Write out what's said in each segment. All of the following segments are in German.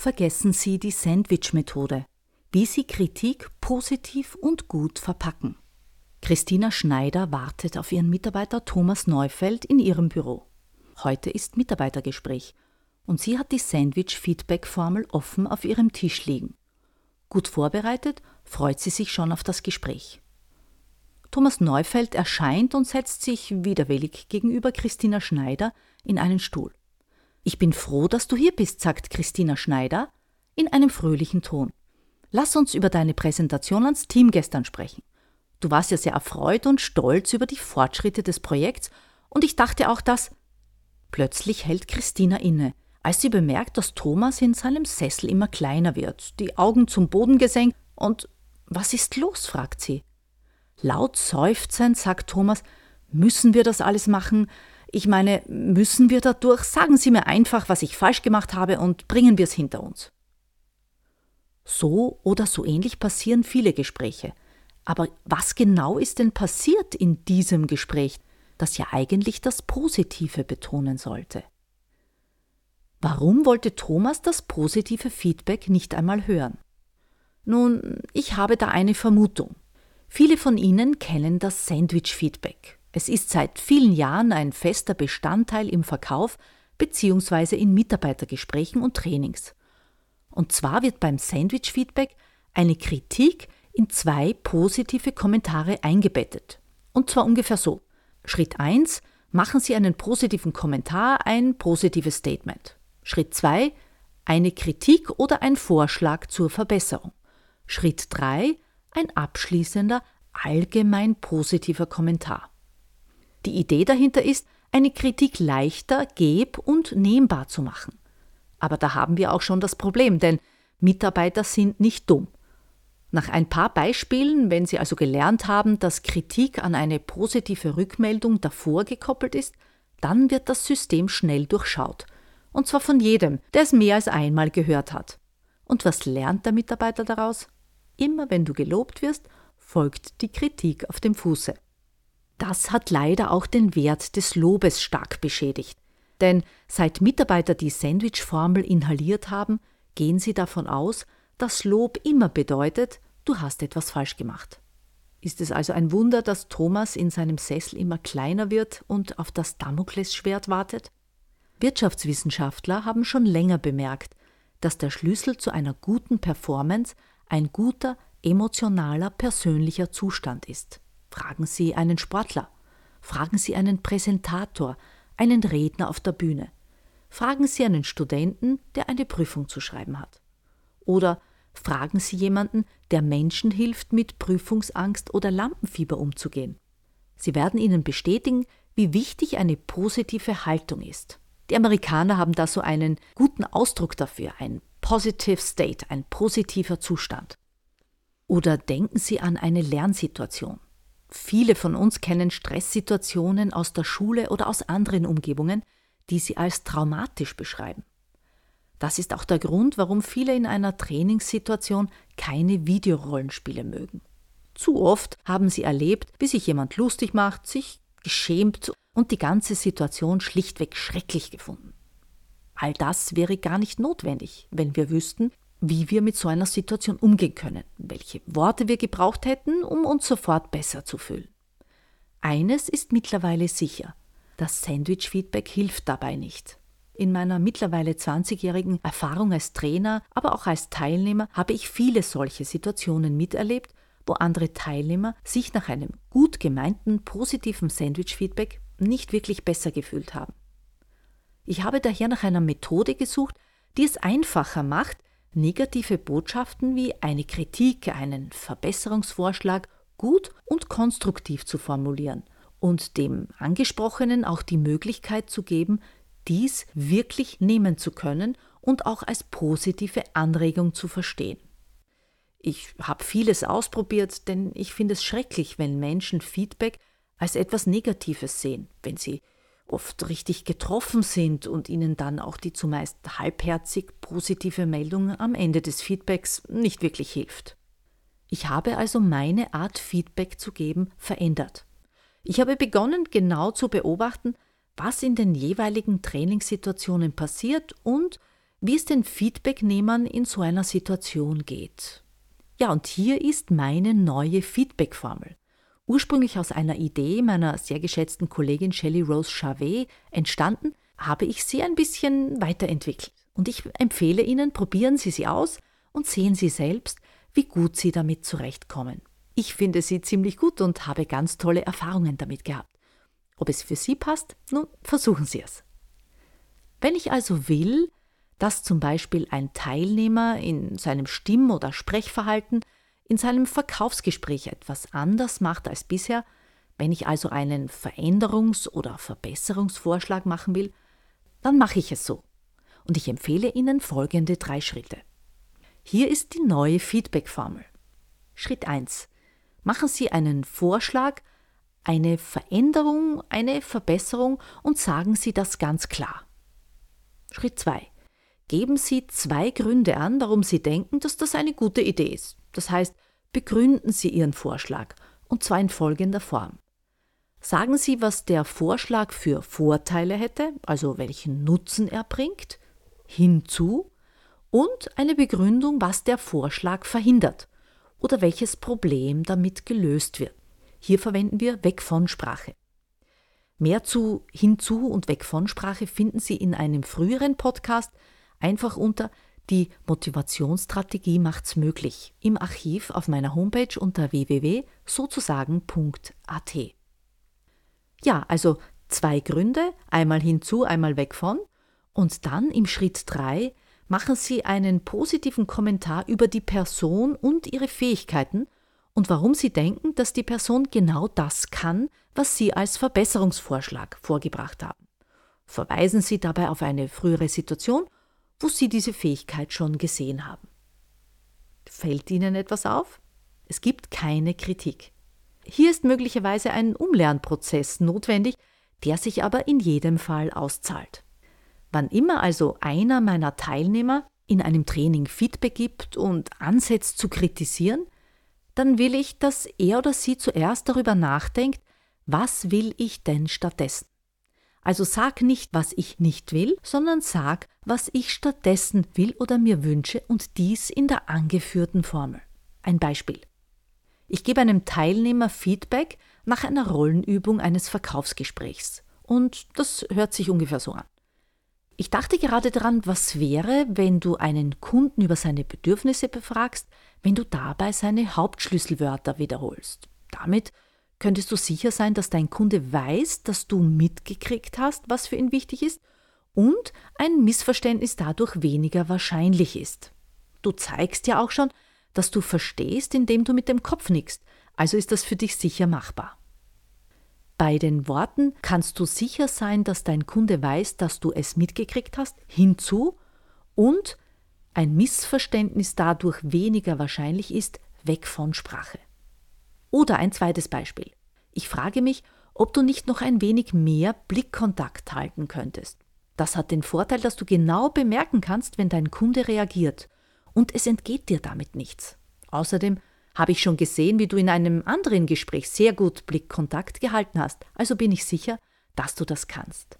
Vergessen Sie die Sandwich-Methode, wie Sie Kritik positiv und gut verpacken. Christina Schneider wartet auf ihren Mitarbeiter Thomas Neufeld in ihrem Büro. Heute ist Mitarbeitergespräch und sie hat die Sandwich-Feedback-Formel offen auf ihrem Tisch liegen. Gut vorbereitet freut sie sich schon auf das Gespräch. Thomas Neufeld erscheint und setzt sich widerwillig gegenüber Christina Schneider in einen Stuhl. Ich bin froh, dass du hier bist, sagt Christina Schneider in einem fröhlichen Ton. Lass uns über deine Präsentation ans Team gestern sprechen. Du warst ja sehr erfreut und stolz über die Fortschritte des Projekts und ich dachte auch, dass. Plötzlich hält Christina inne, als sie bemerkt, dass Thomas in seinem Sessel immer kleiner wird, die Augen zum Boden gesenkt und was ist los? fragt sie. Laut seufzend sagt Thomas, müssen wir das alles machen? Ich meine, müssen wir dadurch? Sagen Sie mir einfach, was ich falsch gemacht habe und bringen wir es hinter uns. So oder so ähnlich passieren viele Gespräche. Aber was genau ist denn passiert in diesem Gespräch, das ja eigentlich das Positive betonen sollte? Warum wollte Thomas das positive Feedback nicht einmal hören? Nun, ich habe da eine Vermutung. Viele von Ihnen kennen das Sandwich-Feedback. Es ist seit vielen Jahren ein fester Bestandteil im Verkauf bzw. in Mitarbeitergesprächen und Trainings. Und zwar wird beim Sandwich-Feedback eine Kritik in zwei positive Kommentare eingebettet. Und zwar ungefähr so. Schritt 1. Machen Sie einen positiven Kommentar, ein positives Statement. Schritt 2. Eine Kritik oder ein Vorschlag zur Verbesserung. Schritt 3. Ein abschließender, allgemein positiver Kommentar. Die Idee dahinter ist, eine Kritik leichter, geb- und nehmbar zu machen. Aber da haben wir auch schon das Problem, denn Mitarbeiter sind nicht dumm. Nach ein paar Beispielen, wenn Sie also gelernt haben, dass Kritik an eine positive Rückmeldung davor gekoppelt ist, dann wird das System schnell durchschaut. Und zwar von jedem, der es mehr als einmal gehört hat. Und was lernt der Mitarbeiter daraus? Immer wenn du gelobt wirst, folgt die Kritik auf dem Fuße. Das hat leider auch den Wert des Lobes stark beschädigt. Denn seit Mitarbeiter die Sandwich-Formel inhaliert haben, gehen sie davon aus, dass Lob immer bedeutet, du hast etwas falsch gemacht. Ist es also ein Wunder, dass Thomas in seinem Sessel immer kleiner wird und auf das Damoklesschwert wartet? Wirtschaftswissenschaftler haben schon länger bemerkt, dass der Schlüssel zu einer guten Performance ein guter, emotionaler, persönlicher Zustand ist. Fragen Sie einen Sportler, fragen Sie einen Präsentator, einen Redner auf der Bühne. Fragen Sie einen Studenten, der eine Prüfung zu schreiben hat. Oder fragen Sie jemanden, der Menschen hilft, mit Prüfungsangst oder Lampenfieber umzugehen. Sie werden Ihnen bestätigen, wie wichtig eine positive Haltung ist. Die Amerikaner haben da so einen guten Ausdruck dafür, ein Positive State, ein positiver Zustand. Oder denken Sie an eine Lernsituation. Viele von uns kennen Stresssituationen aus der Schule oder aus anderen Umgebungen, die sie als traumatisch beschreiben. Das ist auch der Grund, warum viele in einer Trainingssituation keine Videorollenspiele mögen. Zu oft haben sie erlebt, wie sich jemand lustig macht, sich geschämt und die ganze Situation schlichtweg schrecklich gefunden. All das wäre gar nicht notwendig, wenn wir wüssten, wie wir mit so einer Situation umgehen können, welche Worte wir gebraucht hätten, um uns sofort besser zu fühlen. Eines ist mittlerweile sicher, das Sandwich-Feedback hilft dabei nicht. In meiner mittlerweile 20-jährigen Erfahrung als Trainer, aber auch als Teilnehmer habe ich viele solche Situationen miterlebt, wo andere Teilnehmer sich nach einem gut gemeinten positiven Sandwich-Feedback nicht wirklich besser gefühlt haben. Ich habe daher nach einer Methode gesucht, die es einfacher macht, negative Botschaften wie eine Kritik, einen Verbesserungsvorschlag gut und konstruktiv zu formulieren und dem Angesprochenen auch die Möglichkeit zu geben, dies wirklich nehmen zu können und auch als positive Anregung zu verstehen. Ich habe vieles ausprobiert, denn ich finde es schrecklich, wenn Menschen Feedback als etwas Negatives sehen, wenn sie oft richtig getroffen sind und ihnen dann auch die zumeist halbherzig positive Meldung am Ende des Feedbacks nicht wirklich hilft. Ich habe also meine Art Feedback zu geben verändert. Ich habe begonnen genau zu beobachten, was in den jeweiligen Trainingssituationen passiert und wie es den Feedbacknehmern in so einer Situation geht. Ja, und hier ist meine neue Feedback-Formel. Ursprünglich aus einer Idee meiner sehr geschätzten Kollegin Shelley Rose Charvet entstanden, habe ich sie ein bisschen weiterentwickelt. Und ich empfehle Ihnen, probieren Sie sie aus und sehen Sie selbst, wie gut Sie damit zurechtkommen. Ich finde sie ziemlich gut und habe ganz tolle Erfahrungen damit gehabt. Ob es für Sie passt? Nun, versuchen Sie es. Wenn ich also will, dass zum Beispiel ein Teilnehmer in seinem Stimm- oder Sprechverhalten in seinem Verkaufsgespräch etwas anders macht als bisher, wenn ich also einen Veränderungs- oder Verbesserungsvorschlag machen will, dann mache ich es so. Und ich empfehle Ihnen folgende drei Schritte. Hier ist die neue Feedback-Formel. Schritt 1. Machen Sie einen Vorschlag, eine Veränderung, eine Verbesserung und sagen Sie das ganz klar. Schritt 2. Geben Sie zwei Gründe an, warum Sie denken, dass das eine gute Idee ist. Das heißt, begründen Sie Ihren Vorschlag, und zwar in folgender Form. Sagen Sie, was der Vorschlag für Vorteile hätte, also welchen Nutzen er bringt, hinzu, und eine Begründung, was der Vorschlag verhindert oder welches Problem damit gelöst wird. Hier verwenden wir Weg von Sprache. Mehr zu hinzu und weg von Sprache finden Sie in einem früheren Podcast einfach unter die Motivationsstrategie macht's möglich im Archiv auf meiner Homepage unter www.sozusagen.at. Ja, also zwei Gründe, einmal hinzu, einmal weg von. Und dann im Schritt 3 machen Sie einen positiven Kommentar über die Person und ihre Fähigkeiten und warum Sie denken, dass die Person genau das kann, was Sie als Verbesserungsvorschlag vorgebracht haben. Verweisen Sie dabei auf eine frühere Situation wo Sie diese Fähigkeit schon gesehen haben. Fällt Ihnen etwas auf? Es gibt keine Kritik. Hier ist möglicherweise ein Umlernprozess notwendig, der sich aber in jedem Fall auszahlt. Wann immer also einer meiner Teilnehmer in einem Training Feedback gibt und ansetzt zu kritisieren, dann will ich, dass er oder sie zuerst darüber nachdenkt, was will ich denn stattdessen? Also sag nicht, was ich nicht will, sondern sag, was ich stattdessen will oder mir wünsche und dies in der angeführten Formel. Ein Beispiel. Ich gebe einem Teilnehmer Feedback nach einer Rollenübung eines Verkaufsgesprächs. Und das hört sich ungefähr so an. Ich dachte gerade daran, was wäre, wenn du einen Kunden über seine Bedürfnisse befragst, wenn du dabei seine Hauptschlüsselwörter wiederholst. Damit könntest du sicher sein, dass dein Kunde weiß, dass du mitgekriegt hast, was für ihn wichtig ist und ein Missverständnis dadurch weniger wahrscheinlich ist. Du zeigst ja auch schon, dass du verstehst, indem du mit dem Kopf nickst, also ist das für dich sicher machbar. Bei den Worten kannst du sicher sein, dass dein Kunde weiß, dass du es mitgekriegt hast, hinzu und ein Missverständnis dadurch weniger wahrscheinlich ist, weg von Sprache. Oder ein zweites Beispiel. Ich frage mich, ob du nicht noch ein wenig mehr Blickkontakt halten könntest. Das hat den Vorteil, dass du genau bemerken kannst, wenn dein Kunde reagiert. Und es entgeht dir damit nichts. Außerdem habe ich schon gesehen, wie du in einem anderen Gespräch sehr gut Blickkontakt gehalten hast, also bin ich sicher, dass du das kannst.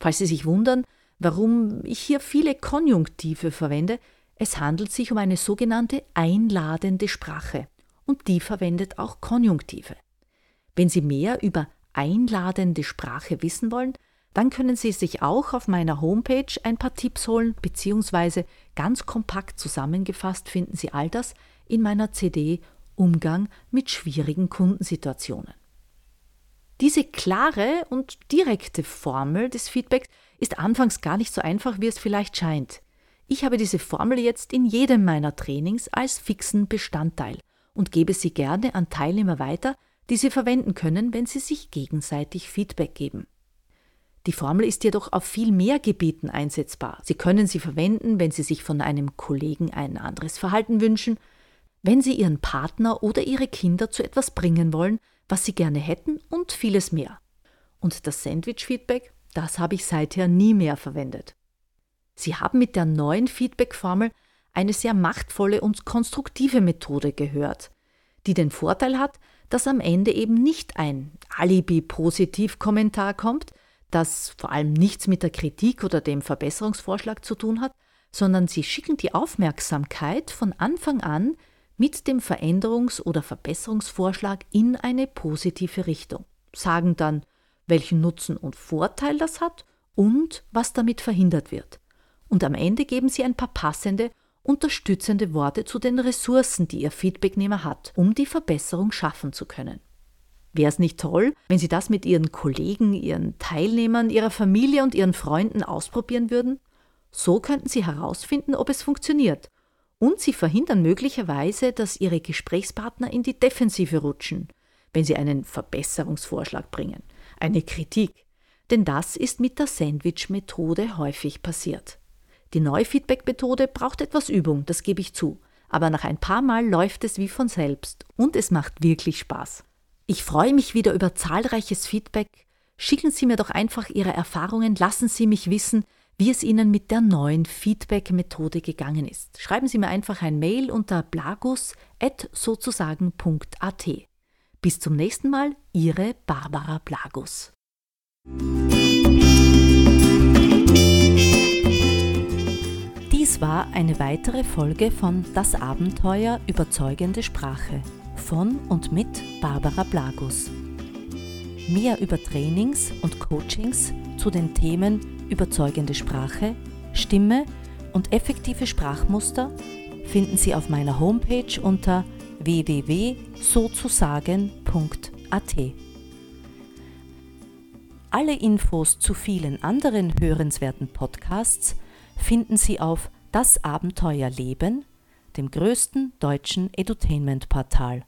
Falls Sie sich wundern, warum ich hier viele Konjunktive verwende, es handelt sich um eine sogenannte einladende Sprache und die verwendet auch Konjunktive. Wenn Sie mehr über einladende Sprache wissen wollen, dann können Sie sich auch auf meiner Homepage ein paar Tipps holen, beziehungsweise ganz kompakt zusammengefasst finden Sie all das in meiner CD Umgang mit schwierigen Kundensituationen. Diese klare und direkte Formel des Feedbacks ist anfangs gar nicht so einfach, wie es vielleicht scheint. Ich habe diese Formel jetzt in jedem meiner Trainings als fixen Bestandteil und gebe sie gerne an Teilnehmer weiter, die sie verwenden können, wenn sie sich gegenseitig Feedback geben. Die Formel ist jedoch auf viel mehr Gebieten einsetzbar. Sie können sie verwenden, wenn Sie sich von einem Kollegen ein anderes Verhalten wünschen, wenn Sie Ihren Partner oder Ihre Kinder zu etwas bringen wollen, was Sie gerne hätten und vieles mehr. Und das Sandwich-Feedback, das habe ich seither nie mehr verwendet. Sie haben mit der neuen Feedback-Formel eine sehr machtvolle und konstruktive Methode gehört, die den Vorteil hat, dass am Ende eben nicht ein Alibi-Positiv-Kommentar kommt, das vor allem nichts mit der Kritik oder dem Verbesserungsvorschlag zu tun hat, sondern sie schicken die Aufmerksamkeit von Anfang an mit dem Veränderungs- oder Verbesserungsvorschlag in eine positive Richtung, sagen dann, welchen Nutzen und Vorteil das hat und was damit verhindert wird. Und am Ende geben sie ein paar passende, unterstützende Worte zu den Ressourcen, die ihr Feedbacknehmer hat, um die Verbesserung schaffen zu können. Wäre es nicht toll, wenn Sie das mit Ihren Kollegen, Ihren Teilnehmern, Ihrer Familie und Ihren Freunden ausprobieren würden? So könnten Sie herausfinden, ob es funktioniert. Und Sie verhindern möglicherweise, dass Ihre Gesprächspartner in die Defensive rutschen, wenn Sie einen Verbesserungsvorschlag bringen, eine Kritik. Denn das ist mit der Sandwich-Methode häufig passiert. Die neue Feedback-Methode braucht etwas Übung, das gebe ich zu. Aber nach ein paar Mal läuft es wie von selbst und es macht wirklich Spaß. Ich freue mich wieder über zahlreiches Feedback. Schicken Sie mir doch einfach Ihre Erfahrungen, lassen Sie mich wissen, wie es Ihnen mit der neuen Feedback-Methode gegangen ist. Schreiben Sie mir einfach ein Mail unter blagus.sozusagen.at. Bis zum nächsten Mal, Ihre Barbara Blagus. War eine weitere Folge von Das Abenteuer überzeugende Sprache von und mit Barbara Blagus. Mehr über Trainings und Coachings zu den Themen überzeugende Sprache, Stimme und effektive Sprachmuster finden Sie auf meiner Homepage unter www.sozusagen.at. Alle Infos zu vielen anderen hörenswerten Podcasts finden Sie auf Das Abenteuer Leben, dem größten deutschen Edutainment-Portal